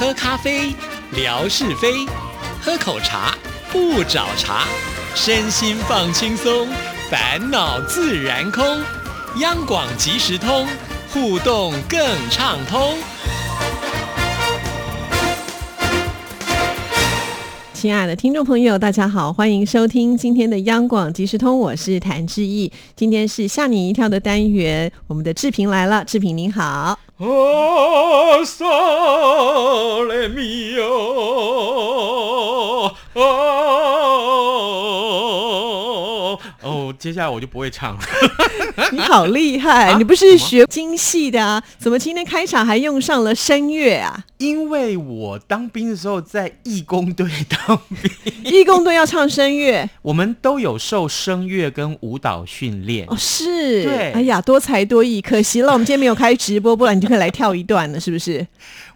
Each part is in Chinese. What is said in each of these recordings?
喝咖啡，聊是非；喝口茶，不找茬。身心放轻松，烦恼自然空。央广即时通，互动更畅通。亲爱的听众朋友，大家好，欢迎收听今天的央广即时通，我是谭志毅。今天是吓你一跳的单元，我们的志平来了，志平您好。Oh, sole mio, oh, 哦，接下来我就不会唱了。你好厉害，你不是学京戏的啊？怎么今天开场还用上了声乐啊？因为我当兵的时候在义工队当兵，义工队要唱声乐，我们都有受声乐跟舞蹈训练。哦，是，对哎呀，多才多艺，可惜了，我们今天没有开直播，不然你就可以来跳一段了，是不是？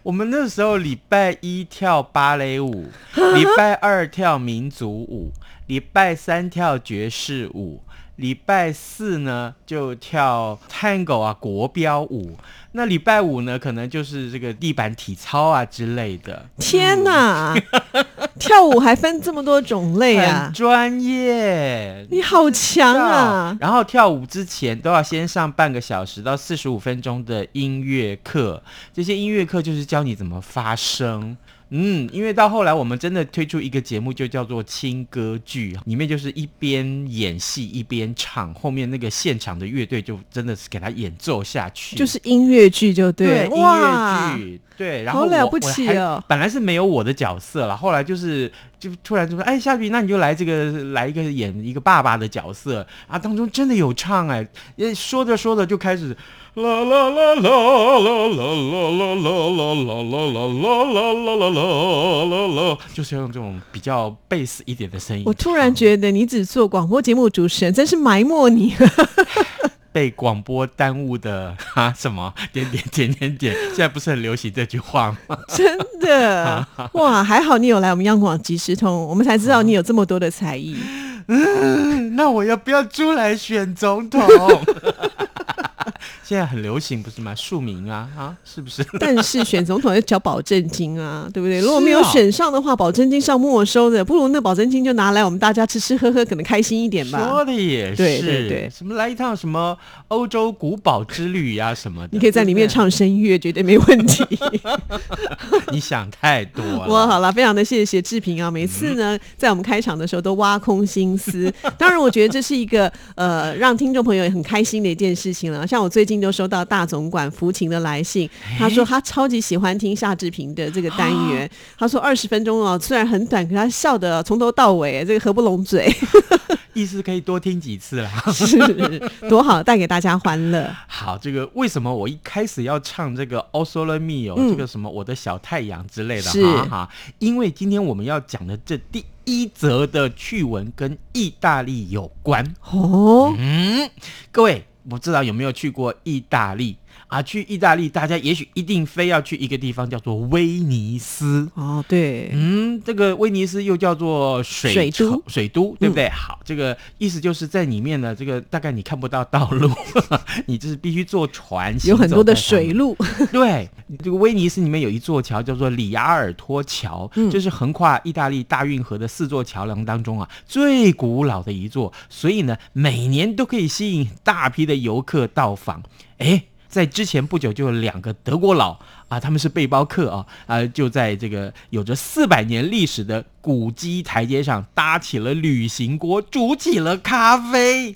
我们那时候礼拜一跳芭蕾舞，礼拜二跳民族舞，礼拜三跳爵士舞，礼拜四呢就跳 Tango 啊国标舞，那礼拜五呢可能就是这个地板体操啊之类的。天哪，跳舞还分这么多种类啊很！专业，你好强啊！然后跳舞之前都要先上半个小时到四十五分钟的音乐课，这些音乐课就是教你怎么发声。嗯，因为到后来我们真的推出一个节目，就叫做轻歌剧，里面就是一边演戏一边唱，后面那个现场的乐队就真的是给他演奏下去，就是音乐剧就对，音哇乐剧，对，然后好了不我我还起哦本来是没有我的角色了，后来就是就突然就说，哎，夏雨，那你就来这个来一个演一个爸爸的角色啊，当中真的有唱哎，也说着说着就开始。啦啦啦啦啦啦啦啦啦啦啦啦啦啦啦啦啦啦啦，就是要用这种比较贝斯一点的声音。我突然觉得你只做广播节目主持人，真是埋没你。被广播耽误的 啊什么点点点点点，现在不是很流行这句话吗？真的哇，还好你有来我们央广即时通，我们才知道你有这么多的才艺。嗯，那我要不要出来选总统？现在很流行不是吗？庶民啊啊，是不是？但是选总统要缴保证金啊，对不对？如果没有啊选上的话，保证金是要没收的，不如那保证金就拿来我们大家吃吃喝喝，可能开心一点吧说。的也是，对对对什么来一趟什么欧洲古堡之旅呀、什么的，你可以在里面唱声乐，绝对没问题。你想太多了。我，好了，非常的谢谢志平啊！每次呢，在我们开场的时候都挖空心思。当然，我觉得这是一个呃，让听众朋友也很开心的一件事情了。像我最近就收到大总管福琴的来信，他说他超级喜欢听夏志平的这个单元。他说二十分钟哦，虽然很短，可他笑的从头到尾，这个合不拢嘴，意思可以多听几次啦。是多好，带给大家欢乐。好，这个为什么我一开始要唱这个《o s o l e Me》哦，嗯这个什么我的小太阳之类的是哈哈，因为今天我们要讲的这第一则的趣闻跟意大利有关。哦，嗯，各位不知道有没有去过意大利啊？去意大利，大家也许一定非要去一个地方，叫做威尼斯。哦，对，嗯，这个威尼斯又叫做水水都城水都，对不对？好，这个意思就是在里面呢，这个大概你看不到道路，你就是必须坐船，有很多的水路，对，这个威尼斯里面有一座桥叫做里亚尔托桥，嗯就是横跨意大利大运河的四座桥梁当中啊最古老的一座，所以呢每年都可以吸引大批的游客到访。诶，在之前不久就有两个德国佬啊，他们是背包客啊，啊就在这个有着四百年历史的古迹台阶上搭起了旅行锅，煮起了咖啡。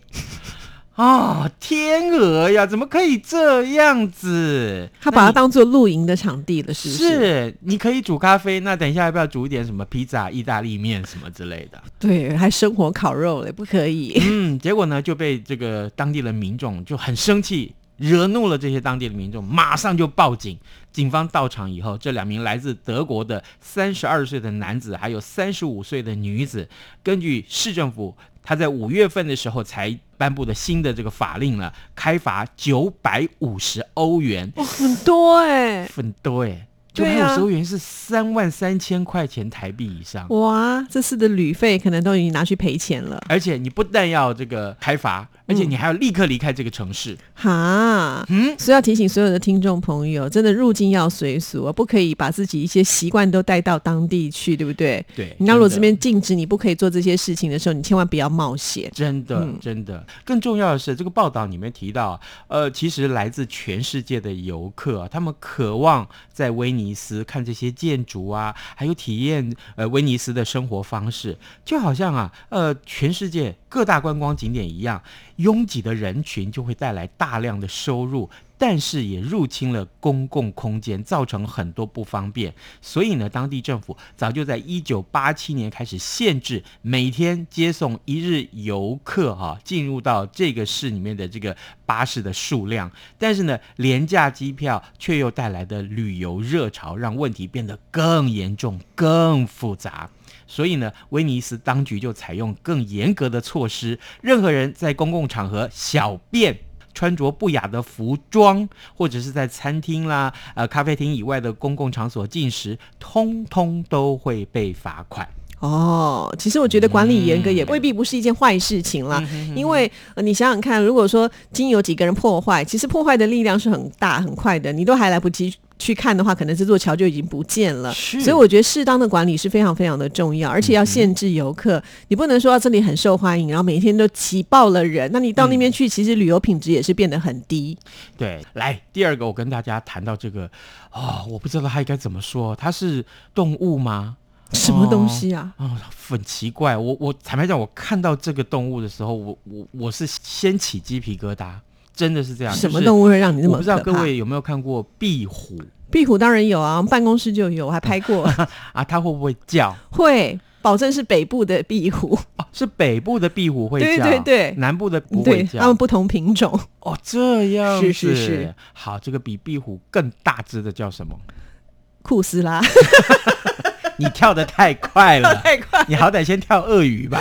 啊、天鹅呀，怎么可以这样子？他把它当做露营的场地了，是不是？是，你可以煮咖啡，那等一下要不要煮一点什么披萨、意大利面什么之类的？对，还生火烤肉嘞，不可以。嗯，结果呢就被这个当地的民众就很生气，惹怒了这些当地的民众，马上就报警。警方到场以后，这两名来自德国的三十二岁的男子，还有三十五岁的女子，根据市政府他在五月份的时候才颁布的新的这个法令了，开罚九百五十欧元，哇，很多哎、很多哎。就还对啊有收元是三万三千块钱台币以上。哇，这次的旅费可能都已经拿去赔钱了，而且你不但要这个开罚，而且你还要立刻离开这个城市。哈，嗯，所以要提醒所有的听众朋友，真的入境要随俗啊，不可以把自己一些习惯都带到当地去，对不对？对，你那如果这边禁止你不可以做这些事情的时候，你千万不要冒险。真的，嗯真的，更重要的是，这个报道里面提到，呃，其实来自全世界的游客、啊，他们渴望在威尼斯看这些建筑啊，还有体验呃威尼斯的生活方式，就好像啊，呃，全世界各大观光景点一样，拥挤的人群就会带来大量的收入。但是也入侵了公共空间，造成很多不方便。所以呢，当地政府早就在一九八七年开始限制每天接送一日游客哈、进入到这个市里面的这个巴士的数量。但是呢，廉价机票却又带来的旅游热潮，让问题变得更严重、更复杂。所以呢，威尼斯当局就采用更严格的措施，任何人在公共场合小便。穿着不雅的服装，或者是在餐厅啦、呃咖啡厅以外的公共场所进食，通通都会被罚款。哦，其实我觉得管理严格也未必不是一件坏事情啦，因为、呃你想想看，如果说经有几个人破坏，其实破坏的力量是很大很快的，你都还来不及。去看的话，可能这座桥就已经不见了。是所以我觉得适当的管理是非常非常的重要，而且要限制游客。你不能说到这里很受欢迎，然后每天都挤爆了人，那你到那边去，其实旅游品质也是变得很低。对，来第二个，我跟大家谈到这个，哦，我不知道它应该怎么说，它是动物吗？什么东西啊？哦，很奇怪。我我坦白讲，我看到这个动物的时候，我我我是先起鸡皮疙瘩，真的是这样。什么动物会让你那么不知道？各位有没有看过壁虎壁虎当然有啊，办公室就有，我还拍过。啊？它会不会叫？会，保证是北部的壁虎，哦，是北部的壁虎会叫，对对对南部的不会对，叫。它们不同品种。哦，这样是是是。好，这个比壁虎更大只的叫什么？库斯拉，你跳的太快了，太快。你好歹先跳鳄鱼吧。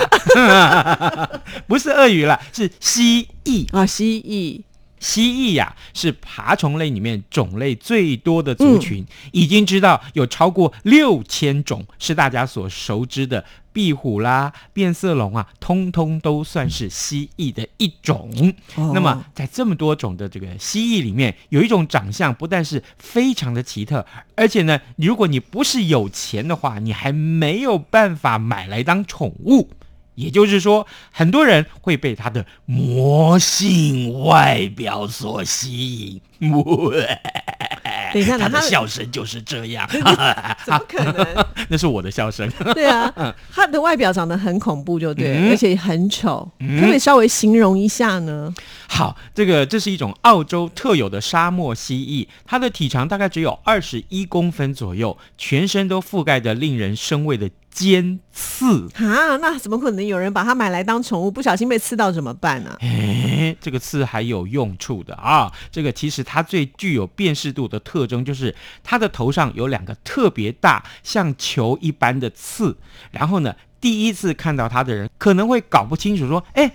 不是鳄鱼啦，是蜥蜴。啊，蜥蜴，蜥蜴呀、是爬虫类里面种类最多的族群，已经知道有超过六千种，是大家所熟知的壁虎啦、变色龙啊，通通都算是蜥蜴的一种。哦那么，在这么多种的这个蜥蜴里面，有一种长相不但是非常的奇特，而且呢，如果你不是有钱的话，你还没有办法买来当宠物。也就是说，很多人会被他的魔性外表所吸引。等一下，他的笑声就是这样，怎么可能？那是我的笑声。对啊，他的外表长得很恐怖，就对而且很丑。可不可以稍微形容一下呢？好，这个这是一种澳洲特有的沙漠蜥蜴，它的体长大概只有二十一公分左右，全身都覆盖着令人生畏的尖刺。啊，那怎么可能有人把它买来当宠物，不小心被刺到怎么办呢、啊？诶，这个刺还有用处的啊！这个其实它最具有辨识度的特征就是它的头上有两个特别大、像球一般的刺。然后呢，第一次看到它的人可能会搞不清楚，说：“哎，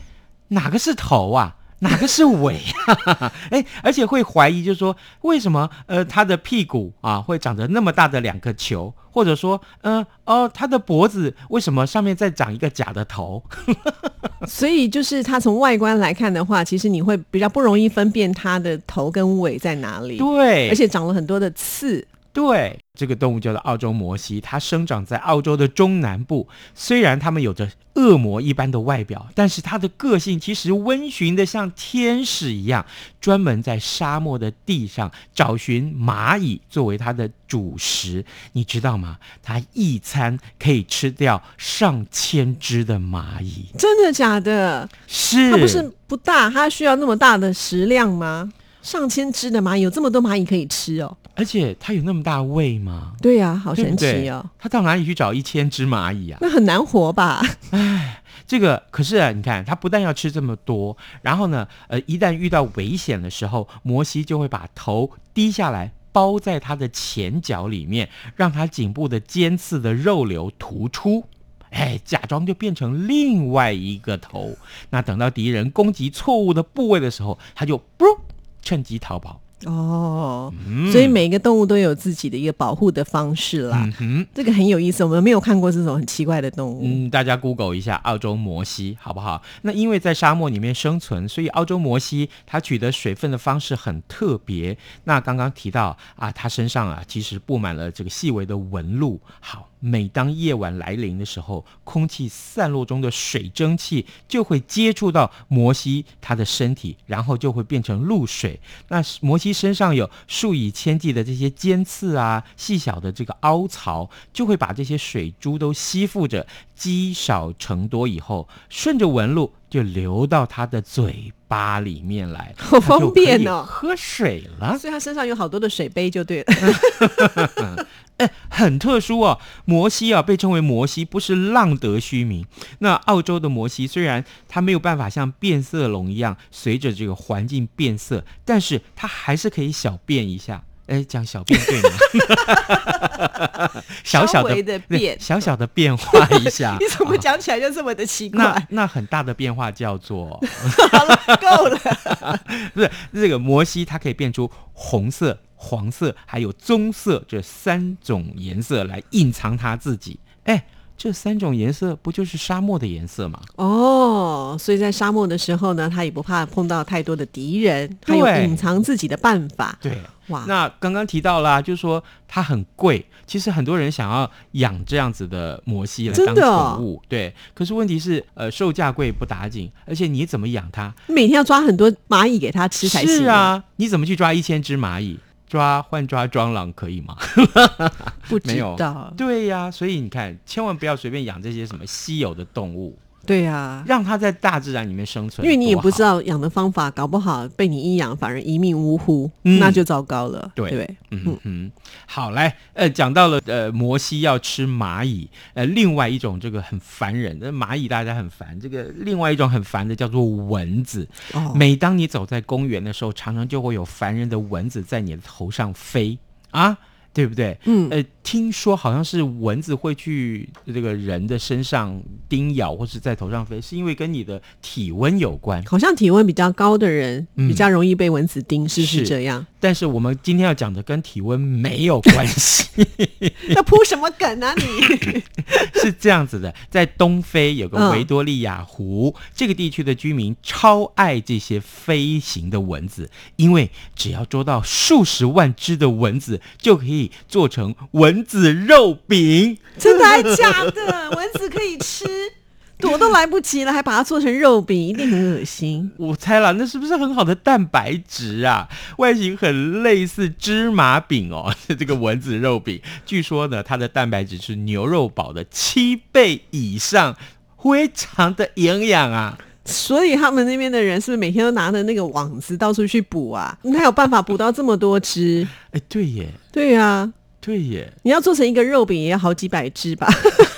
哪个是头啊？”哪个是尾啊？哎，而且会怀疑，就是说为什么呃它的屁股啊会长着那么大的两个球，或者说呃哦它的脖子为什么上面再长一个假的头？所以就是它从外观来看的话，其实你会比较不容易分辨它的头跟尾在哪里，对，而且长了很多的刺。对，这个动物叫做澳洲摩西，它生长在澳洲的中南部。虽然它们有着恶魔一般的外表，但是它的个性其实温驯的像天使一样，专门在沙漠的地上找寻蚂蚁作为它的主食。你知道吗？它一餐可以吃掉上千只的蚂蚁。真的假的？是，它不是不大，它需要那么大的食量吗？上千只的蚂蚁，有这么多蚂蚁可以吃哦。而且它有那么大胃吗？对呀、好神奇哦。它到哪里去找一千只蚂蚁啊？那很难活吧？哎这个可是啊，你看，它不但要吃这么多，然后呢，呃，一旦遇到危险的时候，摩西就会把头低下来，包在它的前脚里面，让它颈部的尖刺的肉瘤突出。哎，假装就变成另外一个头。那等到敌人攻击错误的部位的时候，它就不趁机逃跑。哦，嗯所以每个动物都有自己的一个保护的方式啦。嗯哼。这个很有意思，我们没有看过这种很奇怪的动物。嗯，大家 Google 一下澳洲摩西好不好？那因为在沙漠里面生存，所以澳洲摩西它取得水分的方式很特别。那刚刚提到啊，它身上啊其实布满了这个细微的纹路。好，每当夜晚来临的时候，空气散落中的水蒸气就会接触到摩西他的身体，然后就会变成露水。那摩西身上有数以千计的这些尖刺啊，细小的这个凹槽，就会把这些水珠都吸附着，积少成多以后，顺着纹路就流到他的嘴巴里面来，好方便呢哦喝水了。所以他身上有好多的水杯，就对了。哎，很特殊哦。摩西啊，被称为摩西，不是浪得虚名。那澳洲的摩西虽然它没有办法像变色龙一样随着这个环境变色，但是它还是可以小变一下。哎，讲小变对吗？小小的的变小小的变化一下。你怎么啊讲起来就这么的奇那怪？那很大的变化叫做，好了，够了。不是这个摩西，它可以变出红色、黄色还有棕色这三种颜色来隐藏它自己。哎，这三种颜色不就是沙漠的颜色吗？哦，所以在沙漠的时候呢，他也不怕碰到太多的敌人，他有对隐藏自己的办法。对。哇，那刚刚提到啦，就是说它很贵，其实很多人想要养这样子的摩西来当宠物，对。可是问题是，呃，售价贵不打紧，而且你怎么养它？每天要抓很多蚂蚁给它吃才行。是，啊，你怎么去抓一千只蚂蚁？抓换抓蟑螂可以吗？不知道。对呀、所以你看，千万不要随便养这些什么稀有的动物，对呀、让它在大自然里面生存。因为你也不知道。道养的方法，搞不好被你一养，反而一命呜呼，嗯那就糟糕了，对对嗯？嗯，好，来，呃，讲到了呃，摩西要吃蚂蚁，呃，另外一种这个很烦人的蚂蚁，大家很烦。这个另外一种很烦的叫做蚊子。哦，每当你走在公园的时候，常常就会有烦人的蚊子在你的头上飞啊，对不对？嗯呃，听说好像是蚊子会去这个人的身上叮咬，或是在头上飞，是因为跟你的体温有关。好像体温比较高的人、嗯比较容易被蚊子叮，是不是是这样？但是我们今天要讲的跟体温没有关系。要铺什么梗啊你？是这样子的，在东非有个嗯维多利亚湖，这个地区的居民超爱这些飞行的蚊子，因为只要捉到数十万只的蚊子，就可以做成蚊子肉饼。真的还假的？蚊子可以吃，躲都来不及了，还把它做成肉饼，一定很恶心。我猜了，那是不是很好的蛋白质啊？外形很类似芝麻饼哦，这个蚊子肉饼，据说呢，它的蛋白质是牛肉堡的七倍以上，非常的营养啊。所以他们那边的人是不是每天都拿着那个网子到处去捕啊？哪有办法捕到这么多只？哎，对耶，对啊，对耶，你要做成一个肉饼，也要好几百只吧？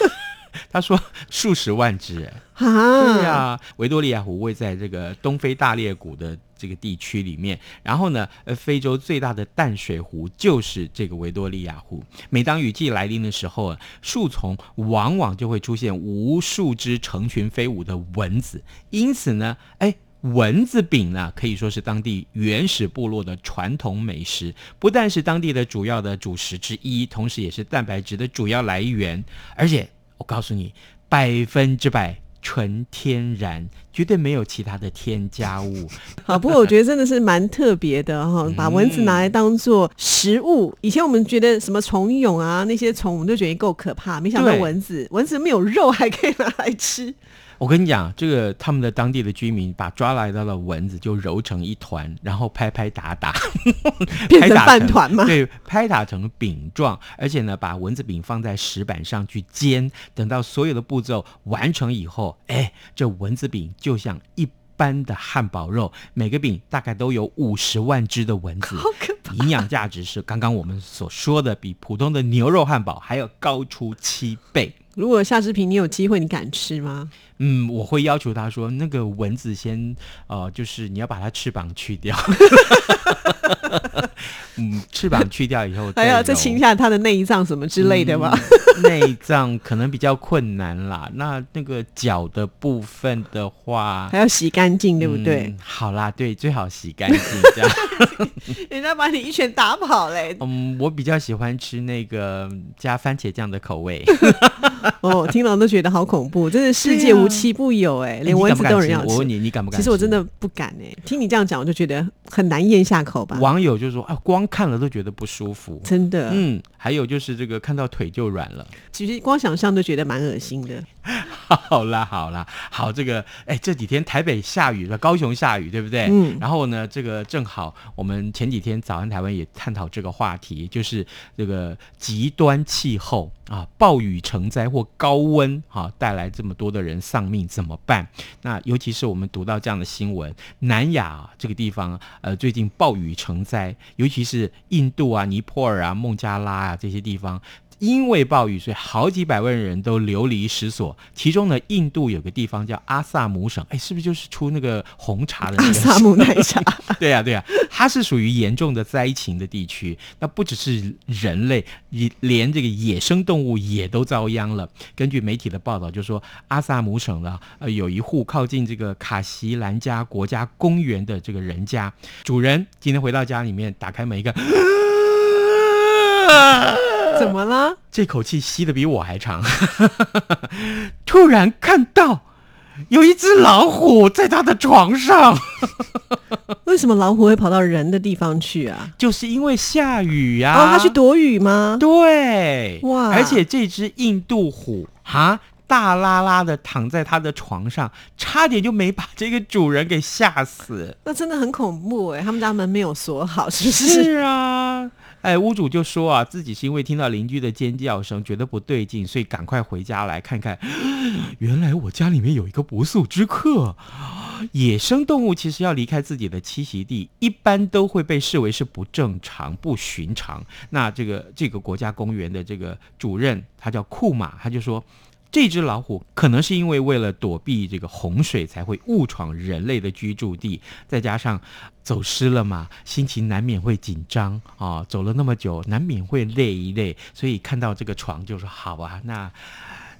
他说数十万只，哎。啊，对呀、维多利亚湖位在这个东非大裂谷的这个地区里面，然后呢，呃，非洲最大的淡水湖就是这个维多利亚湖。每当雨季来临的时候啊，树丛往往就会出现无数只成群飞舞的蚊子，因此呢，哎。蚊子饼呢，可以说是当地原始部落的传统美食，不但是当地的主要的主食之一，同时也是蛋白质的主要来源。而且我告诉你，百分之百纯天然，绝对没有其他的添加物。好，不过我觉得真的是蛮特别的哈，把蚊子拿来当做食物。以前我们觉得什么虫蛹啊那些虫，我们就觉得够可怕，没想到蚊子，蚊子没有肉还可以拿来吃。我跟你讲，这个他们的当地的居民把抓来到的蚊子就揉成一团，然后拍拍打打，变成拍打饭团吗对，拍打成饼状，而且呢，把蚊子饼放在石板上去煎，等到所有的步骤完成以后，哎，这蚊子饼就像一般的汉堡肉，每个饼大概都有五十万只的蚊子，好可怕！营养价值是刚刚我们所说的比普通的牛肉汉堡还要高出七倍。如果夏志平你有机会，你敢吃吗？嗯，我会要求他说，那个蚊子先呃，就是你要把它翅膀去掉。嗯，翅膀去掉以后，还要再清一下它的内脏什么之类的吧？嗯内脏可能比较困难啦。那那个脚的部分的话，还要洗干净，对不对？嗯好啦，对，最好洗干净这样。人家把你一拳打跑嘞！嗯，我比较喜欢吃那个加番茄酱的口味。哦，听了都觉得好恐怖，真的世界无奇不有哎，连蚊子都有人要吃。我问你，你敢不敢？其实我真的不敢哎，听你这样讲，我就觉得很难咽下口吧。网友就说啊，光看了都觉得不舒服。真的，嗯，还有就是这个看到腿就软了。其实光想象都觉得蛮恶心的。好啦，好啦，好，这个哎，这几天台北下雨了，高雄下雨，对不对？嗯。然后呢，这个正好我们前几天早安台湾也探讨这个话题，就是这个极端气候啊，暴雨成灾或高温哈，带来这么多的人丧命怎么办？那尤其是我们读到这样的新闻，南亚、这个地方呃，最近暴雨成灾，尤其是印度啊、尼泊尔啊、孟加拉啊这些地方。因为暴雨，所以好几百万人都流离失所。其中呢，印度有个地方叫阿萨姆省，哎，是不是就是出那个红茶的那个阿萨姆奶茶？对呀、对呀、它是属于严重的灾情的地区。那不只是人类，连这个野生动物也都遭殃了。根据媒体的报道，就说阿萨姆省呢，呃，有一户靠近这个卡西兰加国家公园的这个人家，主人今天回到家里面，打开门一个。怎么了？这口气吸的比我还长。突然看到有一只老虎在他的床上，为什么老虎会跑到人的地方去啊？就是因为下雨呀、哦，它去躲雨吗？对，哇而且这只印度虎哈。大拉拉的躺在他的床上，差点就没把这个主人给吓死。那真的很恐怖哎！他们家门没有锁好，是不是？是啊，哎，屋主就说啊，自己是因为听到邻居的尖叫声，觉得不对劲，所以赶快回家来看看。原来我家里面有一个不速之客。野生动物其实要离开自己的栖息地，一般都会被视为是不正常、不寻常。那这个这个国家公园的这个主任，他叫库马，他就说。这只老虎可能是因为为了躲避这个洪水，才会误闯人类的居住地，再加上走失了嘛，心情难免会紧张啊。走了那么久，难免会累一累，所以看到这个床就说：“好啊，那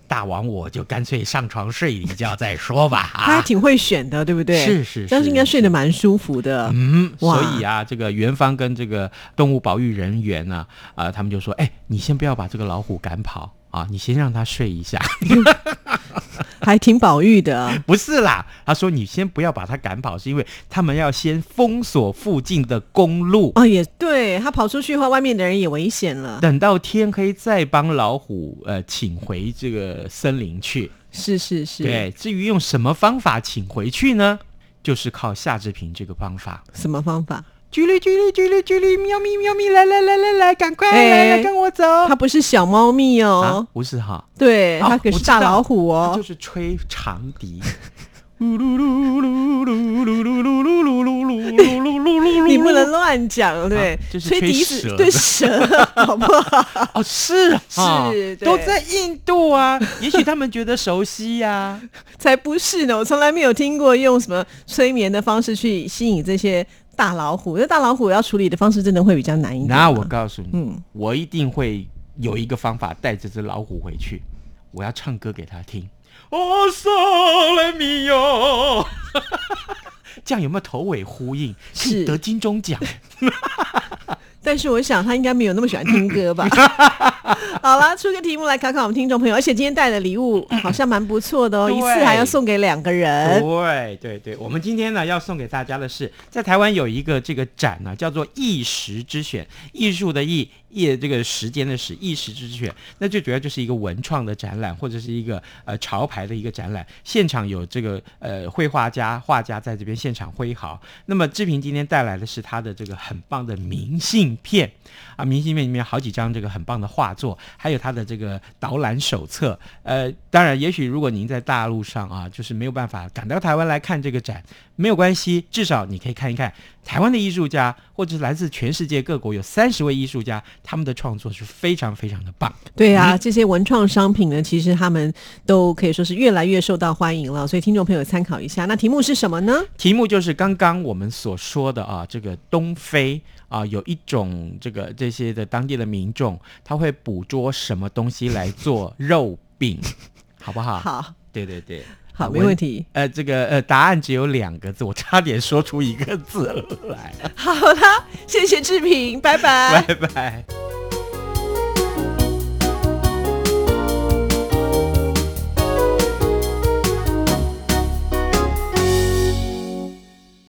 大王我就干脆上床睡一觉再说吧。”啊，他还挺会选的，对不对？是是是但是应该睡得蛮舒服的。嗯，所以啊，这个元芳跟这个动物保育人员呢，啊、他们就说：“哎，你先不要把这个老虎赶跑啊，你先让他睡一下。” 还挺保育的。不是啦，他说你先不要把他赶跑，是因为他们要先封锁附近的公路，哦，也对，他跑出去的话，外面的人也危险了。等到天黑再帮老虎呃请回这个森林去。是是是，对，至于用什么方法请回去呢？就是靠夏志平这个方法。什么方法？叽哩叽哩叽哩叽哩，喵咪喵咪，来来来来来，赶快哎来来跟我走。它不是小猫咪啊哦，，不是哈，对，哦它可是大老虎哦就。是吹长笛。噜噜噜噜噜噜噜噜噜噜噜噜噜噜噜噜 你不能乱讲，对啊，就是吹吹笛子对蛇，好不好？哦，是啊，是都在印度啊，也许他们觉得熟悉呀、才不是呢！我从来没有听过用什么催眠的方式去吸引这些大老虎。那大老虎要处理的方式真的会比较难一点。那我告诉你，嗯我一定会有一个方法带这只老虎回去，我要唱歌给他听。哦，嗦来咪哟，这样有没有头尾呼应？是得金钟奖。但是我想他应该没有那么喜欢听歌吧。好啦，出个题目来考考我们听众朋友，而且今天带的礼物好像蛮不错的哦，一次还要送给两个人。对对对，我们今天呢要送给大家的是，在台湾有一个这个展呢，叫做“一时之选”，艺术的艺，艺这个时间的时，一时之选。那最主要就是一个文创的展览，或者是一个呃潮牌的一个展览。现场有这个呃绘画家、画家在这边现场挥毫。那么志平今天带来的是他的这个很棒的明信片啊，明信片里面好几张这个很棒的画作，还有他的这个导览手册。呃，当然，也许如果您在大陆上啊，就是没有办法赶到台湾来看这个展，没有关系，至少你可以看一看台湾的艺术家，或者是来自全世界各国有三十位艺术家，他们的创作是非常非常的棒。对啊，这些文创商品呢，其实他们都可以说是越来越受到欢迎了，所以听众朋友参考一下。那题目是什么呢？题目就是刚刚我们所说的啊，这个东非啊，有一种这个这些的当地的民众，他会捕捉什么东西来做肉饼，好不好？好，对对对，好，啊没问。题。呃，这个呃，答案只有两个字，我差点说出一个字来，好啦，谢谢志平，拜拜。拜拜。